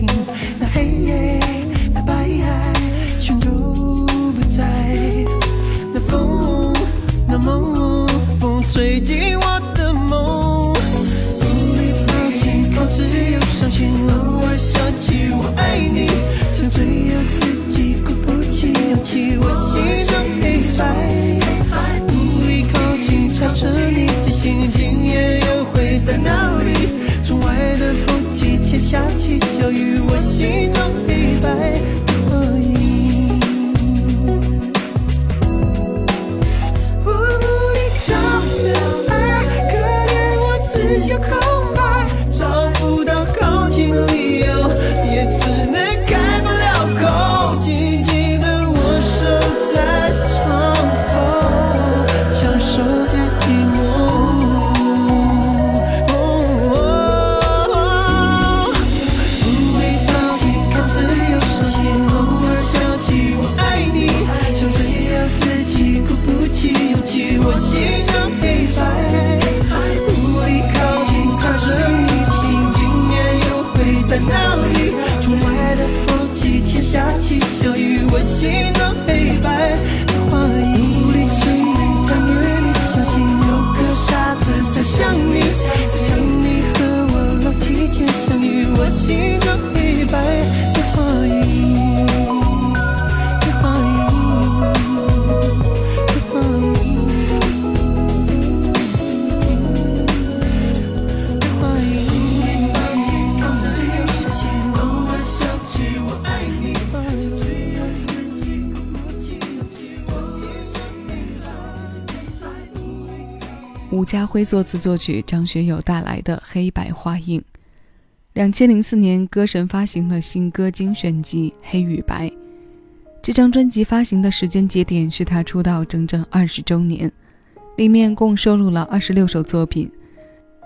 听。need something 吴家辉作词作曲，张学友带来的《黑白画印》。两千零四年，歌神发行了新歌精选集《黑与白》。这张专辑发行的时间节点是他出道整整二十周年，里面共收录了二十六首作品，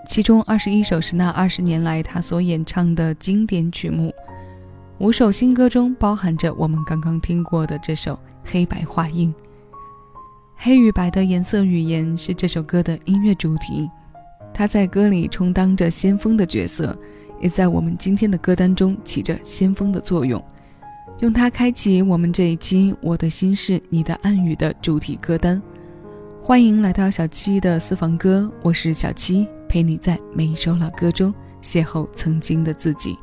其中二十一首是那二十年来他所演唱的经典曲目，五首新歌中包含着我们刚刚听过的这首《黑白画印》。黑与白的颜色语言是这首歌的音乐主题，它在歌里充当着先锋的角色，也在我们今天的歌单中起着先锋的作用。用它开启我们这一期《我的心事你的暗语》的主题歌单。欢迎来到小七的私房歌，我是小七，陪你在每一首老歌中邂逅曾经的自己。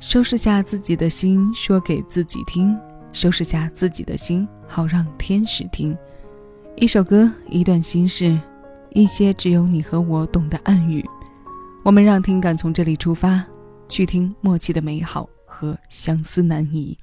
收拾下自己的心，说给自己听。收拾下自己的心，好让天使听。一首歌，一段心事，一些只有你和我懂的暗语。我们让听感从这里出发，去听默契的美好和相思难移。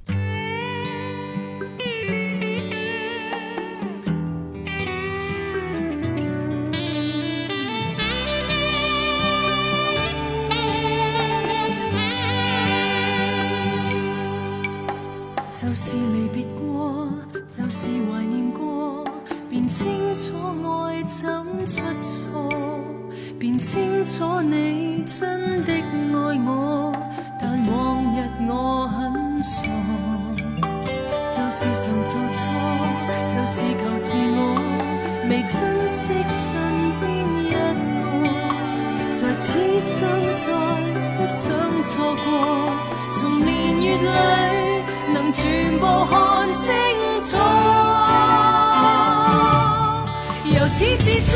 此生再不想错过，从年月里能全部看清楚，由始至终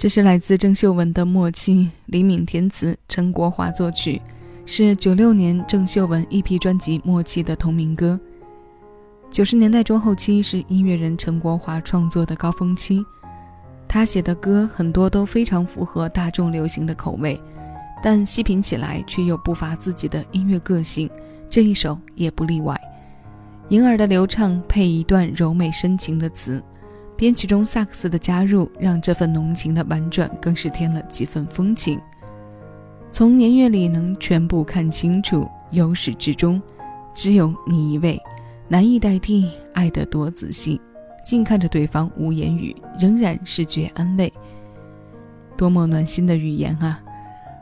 这是来自郑秀文的《默契》，李敏填词，陈国华作曲，是九六年郑秀文一批专辑《默契》的同名歌。九十年代中后期是音乐人陈国华创作的高峰期，他写的歌很多都非常符合大众流行的口味，但细品起来却又不乏自己的音乐个性，这一首也不例外。银耳的流畅配一段柔美深情的词。编曲中萨克斯的加入，让这份浓情的婉转更是添了几分风情。从年月里能全部看清楚，由始至终，只有你一位，难以代替，爱得多仔细，静看着对方无言语，仍然是觉安慰。多么暖心的语言啊！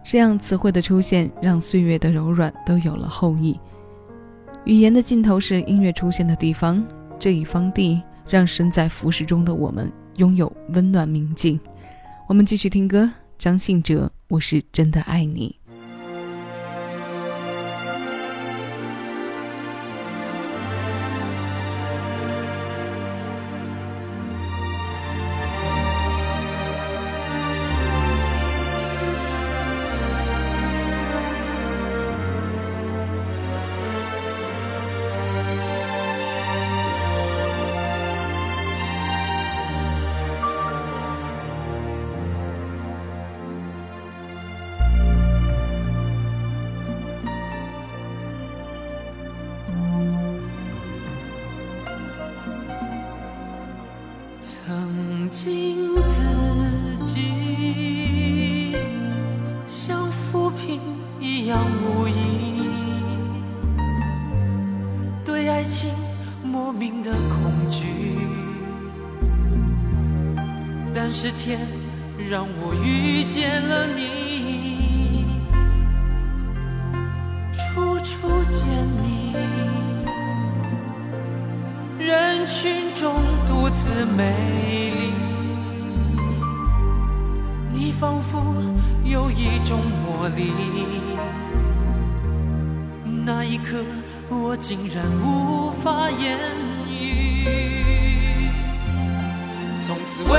这样词汇的出现，让岁月的柔软都有了后意。语言的尽头是音乐出现的地方，这一方地。让身在浮世中的我们拥有温暖明净。我们继续听歌，张信哲，我是真的爱你。天让我遇见了你，处处见你，人群中独自美丽，你仿佛有一种魔力，那一刻。我竟然无法言语，从此为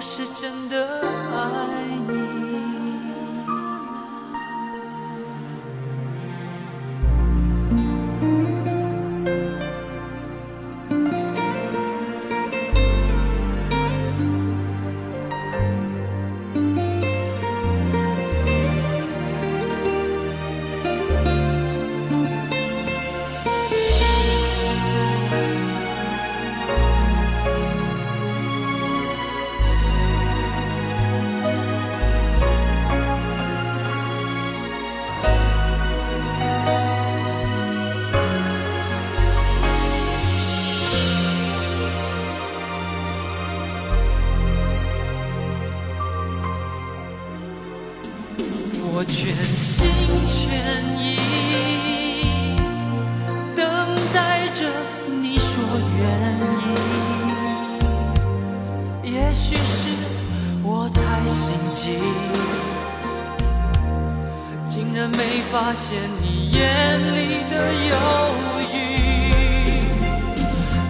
我是真的爱你。也许是我太心急，竟然没发现你眼里的犹豫，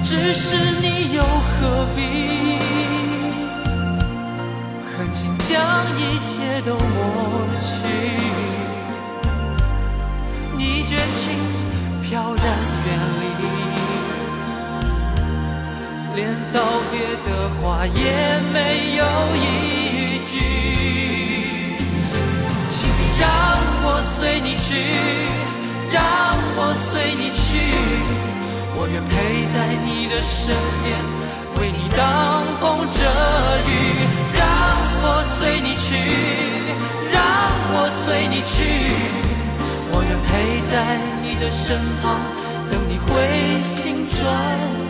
只是你又何必？狠心将一切都抹去，你绝情飘然远离，连道别的话也没有一句。请你让我随你去，让我随你去，我愿陪在你的身边，为你挡风遮雨。让我随你去，让我随你去，我愿陪在你的身旁，等你回心转意。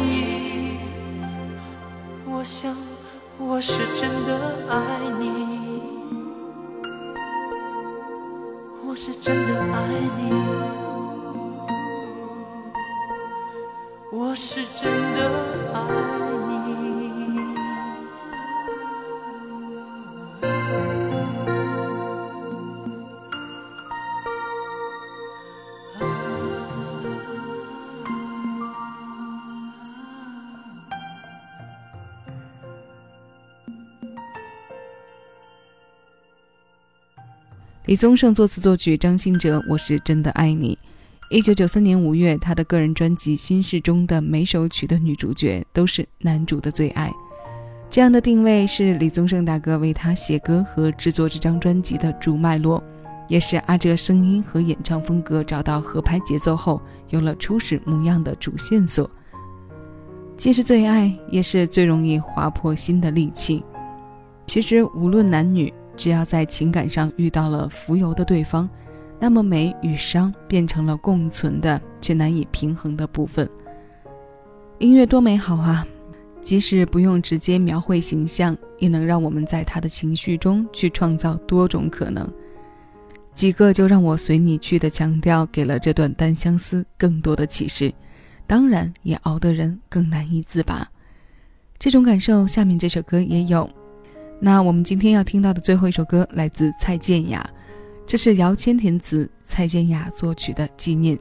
我想我是真的爱你，我是真的爱你，我是真的爱。李宗盛作词作曲，张信哲，我是真的爱你。一九九三年五月，他的个人专辑《心事》中的每首曲的女主角都是男主的最爱。这样的定位是李宗盛大哥为他写歌和制作这张专辑的主脉络，也是阿哲声音和演唱风格找到合拍节奏后有了初始模样的主线索。既是最爱，也是最容易划破心的利器。其实无论男女。只要在情感上遇到了浮游的对方，那么美与伤变成了共存的却难以平衡的部分。音乐多美好啊！即使不用直接描绘形象，也能让我们在他的情绪中去创造多种可能。几个就让我随你去的强调，给了这段单相思更多的启示，当然也熬得人更难以自拔。这种感受，下面这首歌也有。那我们今天要听到的最后一首歌来自蔡健雅，这是姚谦填词，蔡健雅作曲的《纪念》，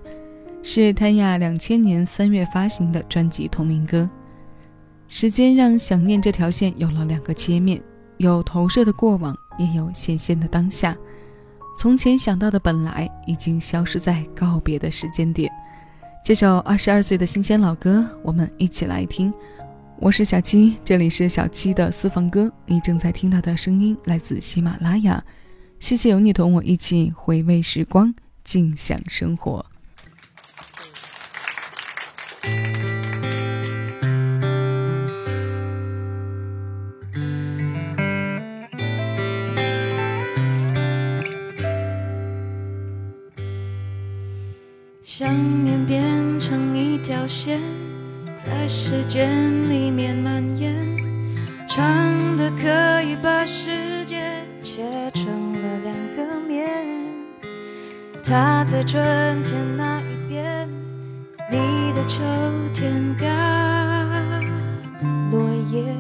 是谭雅两千年三月发行的专辑同名歌。时间让想念这条线有了两个切面，有投射的过往，也有显现的当下。从前想到的本来已经消失在告别的时间点。这首二十二岁的新鲜老歌，我们一起来听。我是小七，这里是小七的私房歌。你正在听到的声音来自喜马拉雅。谢谢有你同我一起回味时光，静享生活。想念变成一条线。在时间里面蔓延，长的可以把世界切成了两个面。他在春天那一边，你的秋天刚落叶，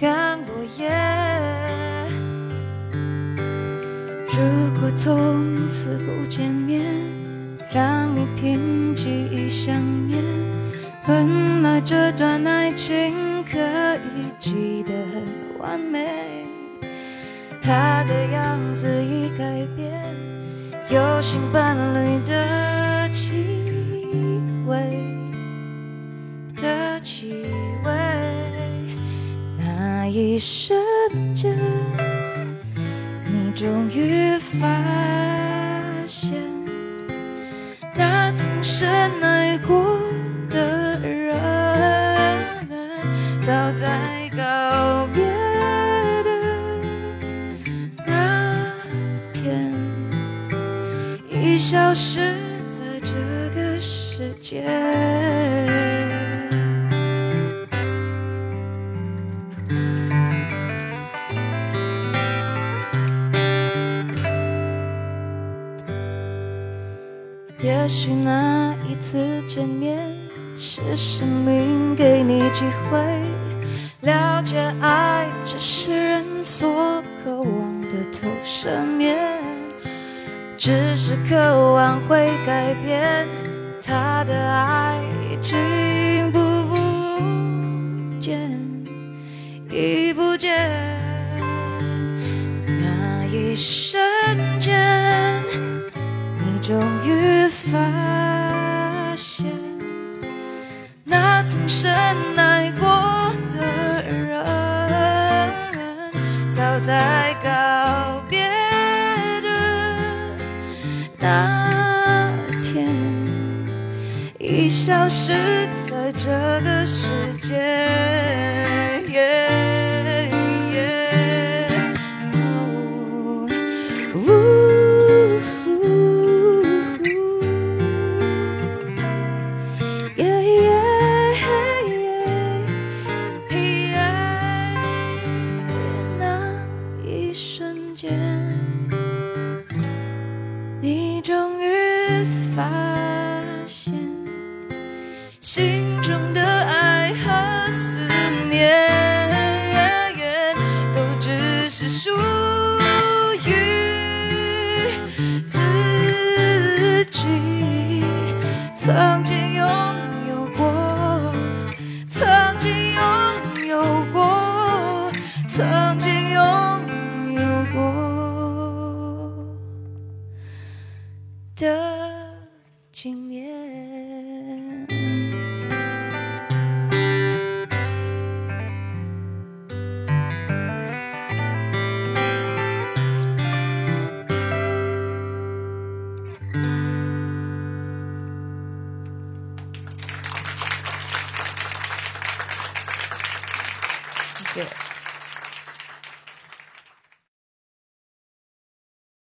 刚落叶。如果从此不见面，让你凭记忆想念。本来这段爱情可以记得很完美，他的样子已改变，有新伴侣的气味的气味。那一瞬间，你终于发现，那曾深爱过。在告别的那天，已消失在这个世界。也许那一次见面。是生命给你机会不见。那一瞬间，你终于发现，那曾。深爱过的人，早在告别的那天，已消失在这个世界。心